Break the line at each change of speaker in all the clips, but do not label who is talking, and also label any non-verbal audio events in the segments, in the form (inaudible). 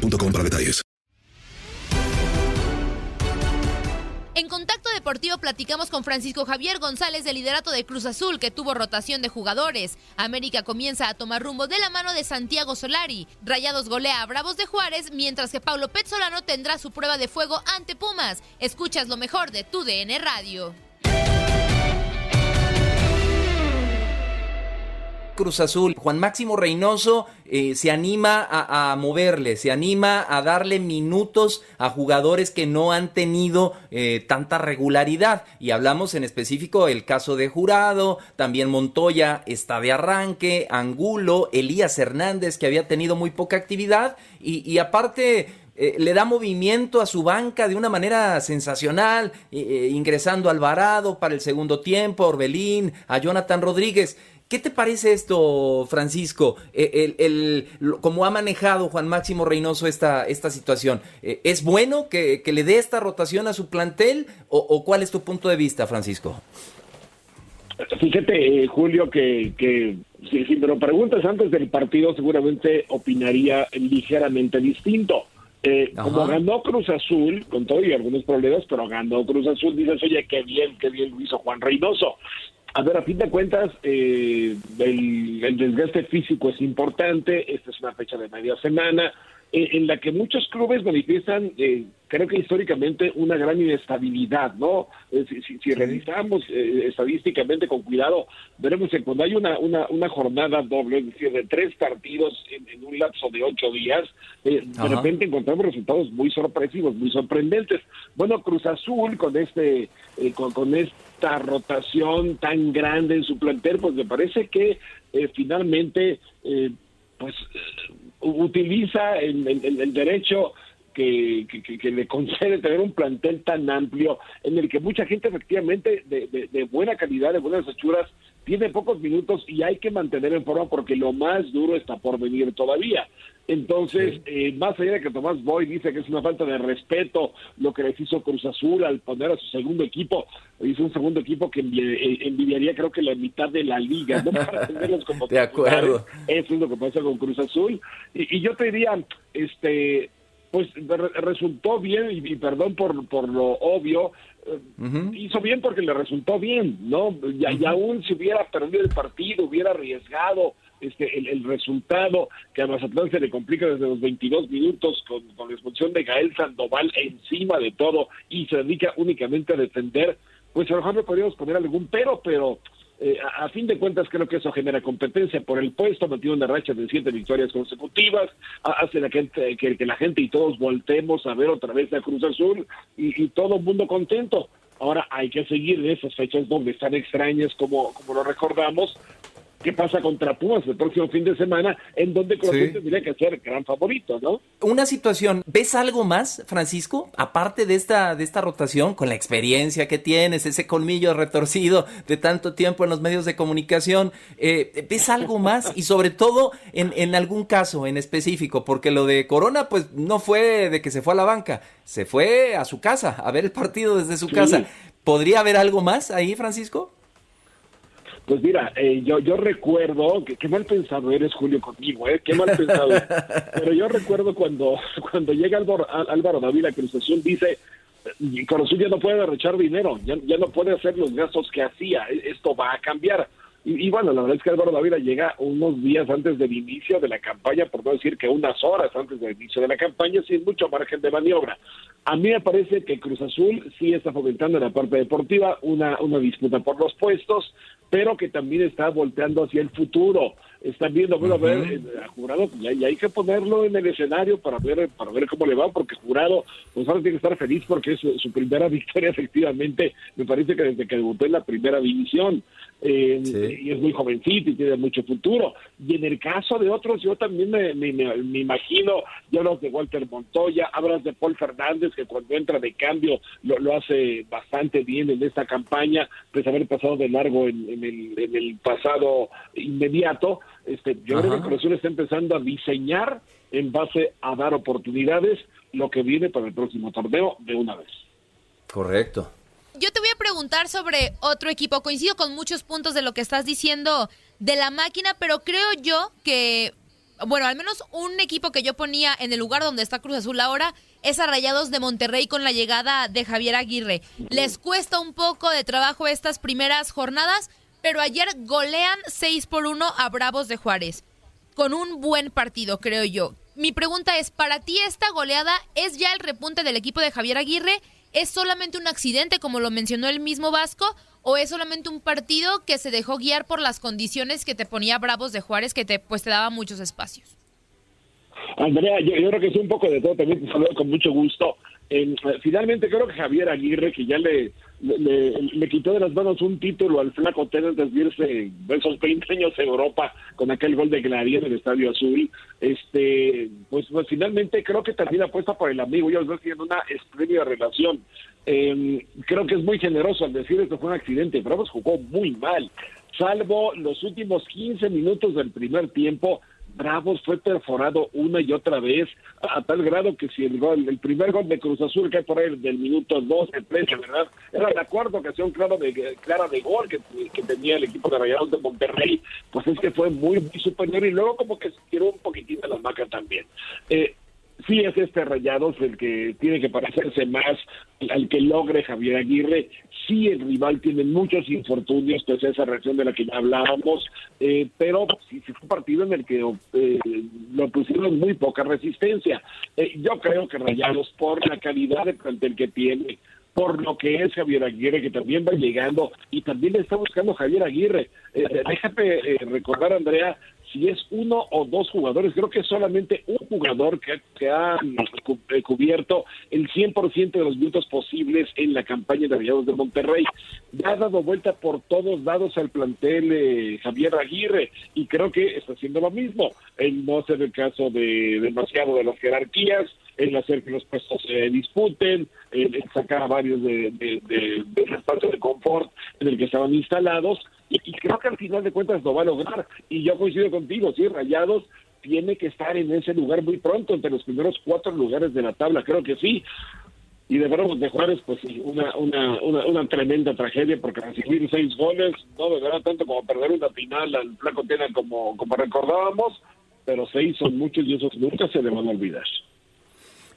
detalles.
En Contacto Deportivo platicamos con Francisco Javier González del liderato de Cruz Azul que tuvo rotación de jugadores. América comienza a tomar rumbo de la mano de Santiago Solari. Rayados golea a Bravos de Juárez mientras que Paulo Petzolano tendrá su prueba de fuego ante Pumas. Escuchas lo mejor de tu DN Radio.
Cruz Azul. Juan Máximo Reynoso eh, se anima a, moverle, se anima a darle minutos a jugadores que no han tenido eh, tanta regularidad. Y hablamos en específico el caso de Jurado, también Montoya está de arranque, Angulo, Elías Hernández que había tenido muy poca actividad y, aparte... Eh, le da movimiento a su banca de una manera sensacional, ingresando a Alvarado para el segundo tiempo, a Orbelín, a Jonathan Rodríguez. ¿Qué te parece esto, Francisco? Eh, el, ¿Cómo ha manejado Juan Máximo Reynoso esta, esta situación? Eh, ¿Es bueno que, le dé esta rotación a su plantel o, cuál es tu punto de vista, Francisco?
Fíjate, eh, Julio, que, que si, si, me lo preguntas antes del partido, seguramente opinaría ligeramente distinto. como ganó Cruz Azul, con todo y algunos problemas, pero ganó Cruz Azul, dices, oye, qué bien, qué bien lo hizo Juan Reynoso. A ver, a fin de cuentas, eh, el, desgaste físico es importante. Esta es una fecha de media semana en la que muchos clubes manifiestan, eh, creo que históricamente, una gran inestabilidad, ¿no? si, revisamos estadísticamente con cuidado, veremos que cuando hay una, una, una jornada doble, es decir, de tres partidos en, un lapso de ocho días, de repente encontramos resultados muy sorpresivos, muy sorprendentes. Bueno, Cruz Azul, con este, con, con este esta rotación tan grande en su plantel, pues me parece que eh, finalmente eh, pues eh, utiliza el, derecho que, le concede tener un plantel tan amplio en el que mucha gente efectivamente de, de buena calidad, de buenas hechuras, tiene pocos minutos y hay que mantener en forma porque lo más duro está por venir todavía. Entonces, eh, más allá de que Tomás Boy dice que es una falta de respeto lo que les hizo Cruz Azul al poner a su segundo equipo, hizo un segundo equipo que eh, envidiaría creo que la mitad de la liga, ¿no? (laughs) Para tenerlos como
de acuerdo.
Eso es lo que pasa con Cruz Azul. Y, y yo te diría, este, pues resultó bien, y, perdón por, por lo obvio, eh, hizo bien porque le resultó bien, ¿no? Y, aún si hubiera perdido el partido, hubiera arriesgado este el, resultado, que a Mazatlán se le complica desde los 22 minutos con, con la expulsión de Gael Sandoval encima de todo y se dedica únicamente a defender, pues a lo mejor le podríamos poner algún pero, pero eh, a, fin de cuentas creo que eso genera competencia por el puesto, mantiene una racha de siete victorias consecutivas, hace la gente, que, la gente y todos voltemos a ver otra vez a Cruz Azul y, todo el mundo contento. Ahora hay que seguir en esas fechas donde están extrañas como, como lo recordamos, qué pasa contra Pumas el próximo fin de semana, en donde Cruz sí. tendría que ser gran favorito, ¿no?
Una situación, ¿ves algo más, Francisco? Aparte de esta, de esta rotación, con la experiencia que tienes, ese colmillo retorcido de tanto tiempo en los medios de comunicación, eh, ¿ves algo más? Y sobre todo en, en algún caso en específico, porque lo de Corona, pues no fue de que se fue a la banca, se fue a su casa, a ver el partido desde su casa. ¿Podría haber algo más ahí, Francisco?
Pues mira, eh, yo, yo recuerdo, que, qué mal pensado eres Julio conmigo, ¿eh? Qué mal pensado. (laughs) Pero yo recuerdo cuando, (laughs) cuando llega Álvaro, Álvaro David a Cruz Azul, dice, Cruz ya no puede derrochar dinero, ya, ya no puede hacer los gastos que hacía, e, esto va a cambiar. Y, bueno, la verdad es que Álvaro David llega unos días antes del inicio de la campaña, por no decir que unas horas antes del inicio de la campaña, sin mucho margen de maniobra. A mí me parece que Cruz Azul sí está fomentando en la parte deportiva una, una disputa por los puestos, pero que también está volteando hacia el futuro. Están viendo, bueno, a ver, eh, a Jurado, y hay, que ponerlo en el escenario para ver para ver cómo le va, porque Jurado, pues ahora tiene que estar feliz porque es su, primera (laughs) victoria, efectivamente, me parece que desde que debutó en la primera división, eh, y es muy jovencito y tiene mucho futuro. Y en el caso de otros, yo también me, me, me imagino, ya hablas de Walter Montoya, hablas de Paul Fernández, que cuando entra de cambio lo, lo hace bastante bien en esta campaña, pues haber pasado de largo en, el, en el pasado inmediato, este, yo creo que Cruz está empezando a diseñar en base a dar oportunidades lo que viene para el próximo torneo de una vez.
Correcto.
Yo te voy a preguntar sobre otro equipo. Coincido con muchos puntos de lo que estás diciendo de la máquina, pero creo yo que, bueno, al menos un equipo que yo ponía en el lugar donde está Cruz Azul ahora es a Rayados de Monterrey con la llegada de Javier Aguirre. Les cuesta un poco de trabajo estas primeras jornadas, pero ayer golean 6 por 1 a Bravos de Juárez, con un buen partido, creo yo. Mi pregunta es, ¿para ti esta goleada es ya el repunte del equipo de Javier Aguirre? ¿Es solamente un accidente, como lo mencionó el mismo Vasco? ¿O es solamente un partido que se dejó guiar por las condiciones que te ponía Bravos de Juárez, que te, pues, te daba muchos espacios?
Andrea, yo, creo que es un poco de todo, también te saludo con mucho gusto. Eh, finalmente creo que Javier Aguirre, que ya le, le, quitó de las manos un título al flaco Tener de irse esos 20 años en Europa con aquel gol de Glaría en el Estadio Azul, este pues, pues finalmente creo que también apuesta por el amigo, ellos dos tienen una espléndida relación. Eh, creo que es muy generoso al decir que fue un accidente, pero jugó muy mal, salvo los últimos 15 minutos del primer tiempo, Bravos fue perforado una y otra vez, a tal grado que si el gol, el primer gol de Cruz Azul que por ahí del minuto 12, 13, ¿verdad? Era la cuarta ocasión clara de, clara de gol que, tenía el equipo de Rayados de Monterrey, pues es que fue muy, muy superior y luego como que se tiró un poquitito la maca también. Eh, sí es este Rayados el que tiene que parecerse más al que logre Javier Aguirre. Sí, el rival tiene muchos infortunios, pues esa reacción de la que ya hablábamos, eh, pero sí, fue un partido en el que eh, lo pusieron muy poca resistencia. Eh, yo creo que Rayados, por la calidad de plantel que tiene, por lo que es Javier Aguirre, que también va llegando y también está buscando Javier Aguirre. déjame recordar, Andrea, si es uno o dos jugadores, creo que solamente un jugador que, ha eh, cubierto el 100% de los minutos posibles en la campaña de Rayados de Monterrey. Ya ha dado vuelta por todos lados al plantel eh, Javier Aguirre y creo que está haciendo lo mismo. En no ser el caso de demasiado de las jerarquías, en hacer que los puestos se disputen, en, sacar a varios de, de, de, espacio de confort en el que estaban instalados y, creo que al final de cuentas lo va a lograr. Y yo coincido contigo, sí, Rayados tiene que estar en ese lugar muy pronto, entre los primeros cuatro lugares de la tabla, creo que sí. Y de verdad, de Juárez, pues sí, una, una, una, tremenda tragedia, porque recibir seis goles no verdad tanto como perder una final al Flaco Tena como, como recordábamos, pero seis son muchos y esos nunca se le van a olvidar.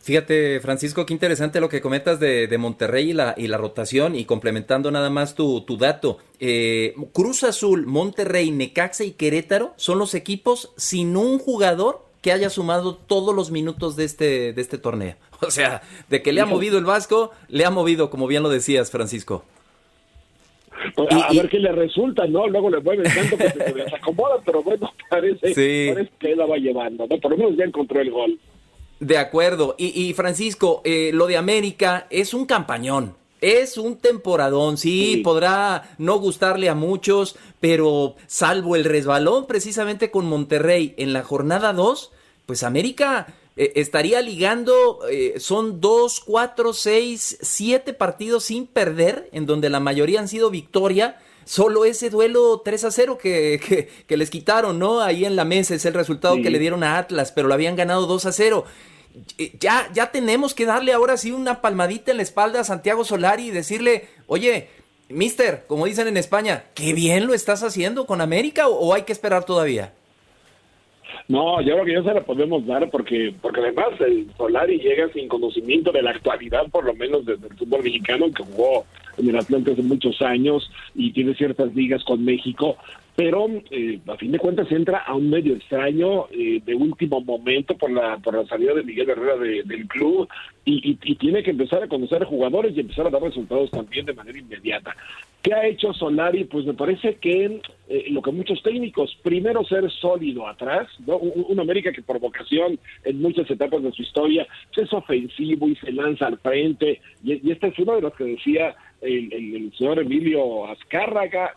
Fíjate, Francisco, qué interesante lo que comentas de, de Monterrey y la, y la, rotación y complementando nada más tu, tu dato. Eh, Cruz Azul, Monterrey, Necaxa y Querétaro son los equipos sin un jugador que haya sumado todos los minutos de este, de este torneo. (laughs) O sea, de que le ha movido el Vasco, le ha movido, como bien lo decías, Francisco.
Pues, a, ver qué le resulta, ¿no? Luego le mueven tanto que se desacomoda, pero bueno, (laughs) parece, parece que la va llevando, ¿no? Por lo menos ya encontró el gol.
De acuerdo. Y, Francisco, eh, lo de América es un campañón. Es un temporadón, sí, podrá no gustarle a muchos, pero salvo el resbalón precisamente con Monterrey en la jornada 2, pues América eh, estaría ligando, eh, son dos, cuatro, seis, siete partidos sin perder, en donde la mayoría han sido victoria. Solo ese duelo 3 a 0 que, que, les quitaron, ¿no? Ahí en la mesa es el resultado que le dieron a Atlas, pero lo habían ganado 2 a 0. Eh, ya, ya tenemos que darle ahora sí una palmadita en la espalda a Santiago Solari y decirle, oye, mister, como dicen en España, qué bien lo estás haciendo con América o, hay que esperar todavía.
No, yo creo que ya se la podemos dar porque porque además el Solari llega sin conocimiento de la actualidad, por lo menos desde el fútbol mexicano, que jugó en el Atlante hace muchos años y tiene ciertas ligas con México, pero eh, a fin de cuentas entra a un medio extraño eh, de último momento por la por la salida de Miguel Herrera del club y, tiene que empezar a conocer jugadores y empezar a dar resultados también de manera inmediata. ¿Qué ha hecho Solari? Pues me parece que eh, lo que muchos técnicos, primero ser sólido atrás, ¿no? un, América que por vocación en muchas etapas de su historia es ofensivo y se lanza al frente y, este es uno de los que decía el, señor Emilio Azcárraga,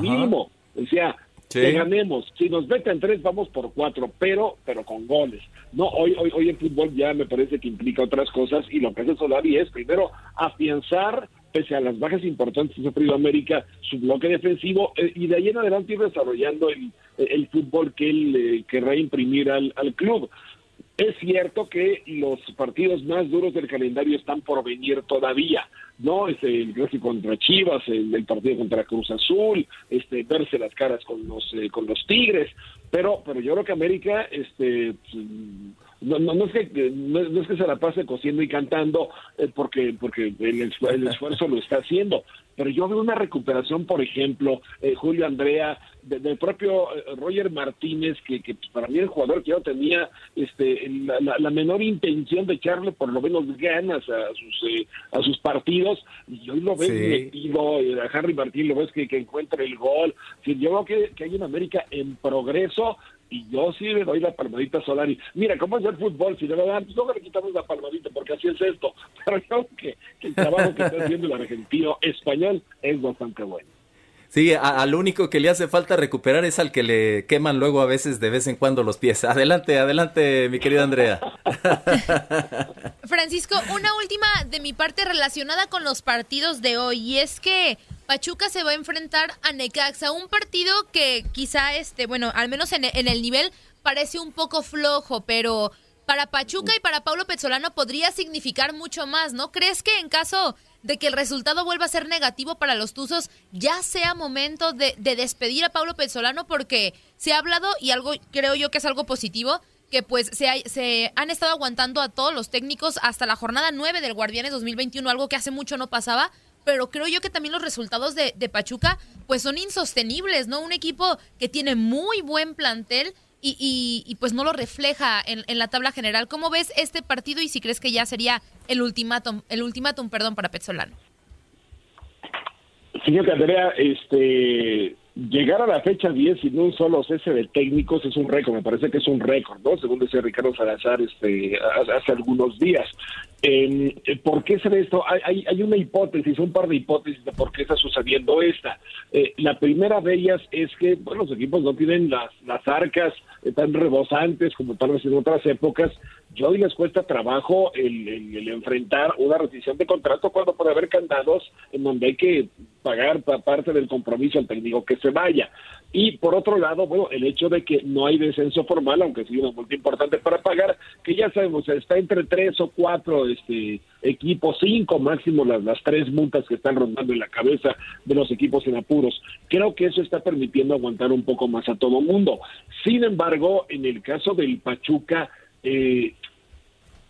mínimo Decía, que ganemos. Si nos meten tres, vamos por cuatro, pero pero con goles. No, hoy, hoy, hoy el fútbol ya me parece que implica otras cosas y lo que hace Solari es primero afianzar pese a las bajas importantes que ha sufrido América, su bloque defensivo, eh, y de ahí en adelante ir desarrollando el, el fútbol que él eh, querrá imprimir al, al club. Es cierto que los partidos más duros del calendario están por venir todavía, ¿no? Es el clásico contra Chivas, el, partido contra Cruz Azul, este, verse las caras con los, eh, con los Tigres, pero, pero yo creo que América, este, no, no, es que no, es que se la pase cosiendo y cantando eh, porque porque el, esfuerzo lo está haciendo pero yo veo una recuperación por ejemplo eh, Julio Andrea del propio eh, Roger Martínez que, que para mí el jugador que yo tenía este la, menor intención de echarle por lo menos ganas a sus a sus partidos y hoy lo ves metido a Harry Martín lo ves que, que encuentra el gol. Yo veo que, que hay una América en progreso y yo sí le doy la palmadita a Solari. Mira, ¿cómo es el fútbol? Si le dar, pues no le quitamos la palmadita, porque así es esto. (laughs) Pero creo que, el trabajo que está haciendo el argentino español es bastante bueno.
Sí, al único que le hace falta recuperar es al que le queman luego a veces de vez en cuando los pies. (laughs) Adelante, adelante, mi querida Andrea. (laughs)
Francisco, una última de mi parte relacionada con los partidos de hoy, y es que Pachuca se va a enfrentar a Necaxa, un partido que quizá, este, bueno, al menos en, el nivel parece un poco flojo, pero para Pachuca y para Pablo Pezzolano podría significar mucho más, ¿no? ¿Crees que en caso de que el resultado vuelva a ser negativo para los Tuzos, ya sea momento de, despedir a Pablo Pezzolano? Porque se ha hablado, y algo creo yo que es algo positivo, que pues se, se han estado aguantando a todos los técnicos hasta la jornada 9 del Guardianes 2021, algo que hace mucho no pasaba, pero creo yo que también los resultados de, Pachuca pues son insostenibles, ¿no? Un equipo que tiene muy buen plantel y, y, pues no lo refleja en, la tabla general. ¿Cómo ves este partido y si crees que ya sería el ultimátum, el ultimátum, perdón, para Petzolano?
Fíjate, Andrea, este llegar a la fecha 10 sin un solo cese de técnicos es un récord, me parece que es un récord, ¿no? Según decía Ricardo Salazar este, hace algunos días. Eh, ¿Por qué se ve esto? Hay, hay, una hipótesis, un par de hipótesis de por qué está sucediendo esta. Eh, la primera de ellas es que bueno, los equipos no tienen las, las arcas eh, tan rebosantes como tal vez en otras épocas. Yo hoy les cuesta trabajo el, el, enfrentar una rescisión de contrato cuando puede haber candados en donde hay que pagar parte del compromiso al técnico que se vaya. Y por otro lado, bueno, el hecho de que no hay descenso formal, aunque sí una multa importante para pagar, que ya sabemos, está entre tres o cuatro este, equipos, cinco máximo las, las tres multas que están rondando en la cabeza de los equipos en apuros. Creo que eso está permitiendo aguantar un poco más a todo mundo. Sin embargo, en el caso del Pachuca, eh,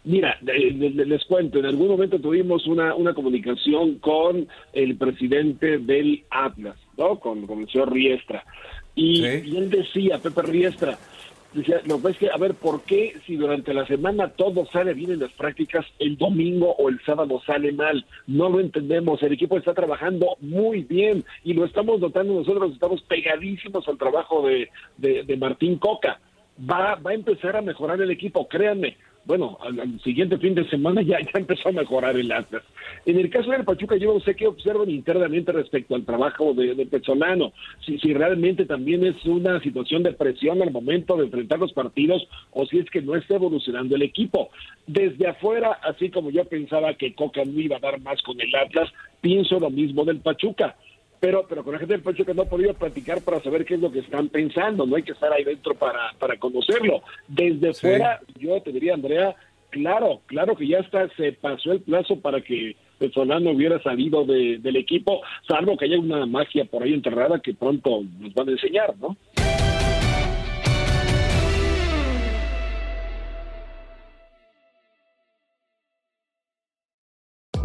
Mira, les cuento, en algún momento tuvimos una, una comunicación con el presidente del Atlas, ¿no? Con, el señor Riestra. Y, él decía, Pepe Riestra, decía, no, ves que, a ver, ¿por qué si durante la semana todo sale bien en las prácticas, el domingo o el sábado sale mal? No lo entendemos, el equipo está trabajando muy bien y lo estamos notando nosotros, estamos pegadísimos al trabajo de, de, de Martín Coca. Va, va a empezar a mejorar el equipo, créanme bueno, al, siguiente fin de semana ya, ya empezó a mejorar el Atlas. En el caso del Pachuca, yo no sé qué observan internamente respecto al trabajo de, de Pezzolano, si, si realmente también es una situación de presión al momento de enfrentar los partidos o si es que no está evolucionando el equipo. Desde afuera, así como yo pensaba que Coca no iba a dar más con el Atlas, pienso lo mismo del Pachuca pero pero con la gente del Pachuca no ha podido platicar para saber qué es lo que están pensando, no hay que estar ahí dentro para, para conocerlo. Desde fuera, yo te diría, Andrea, claro, claro que ya está, se pasó el plazo para que Solano hubiera salido de, del equipo, salvo que haya una magia por ahí enterrada que pronto nos van a enseñar, ¿no?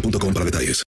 boostmobile.com para detalles.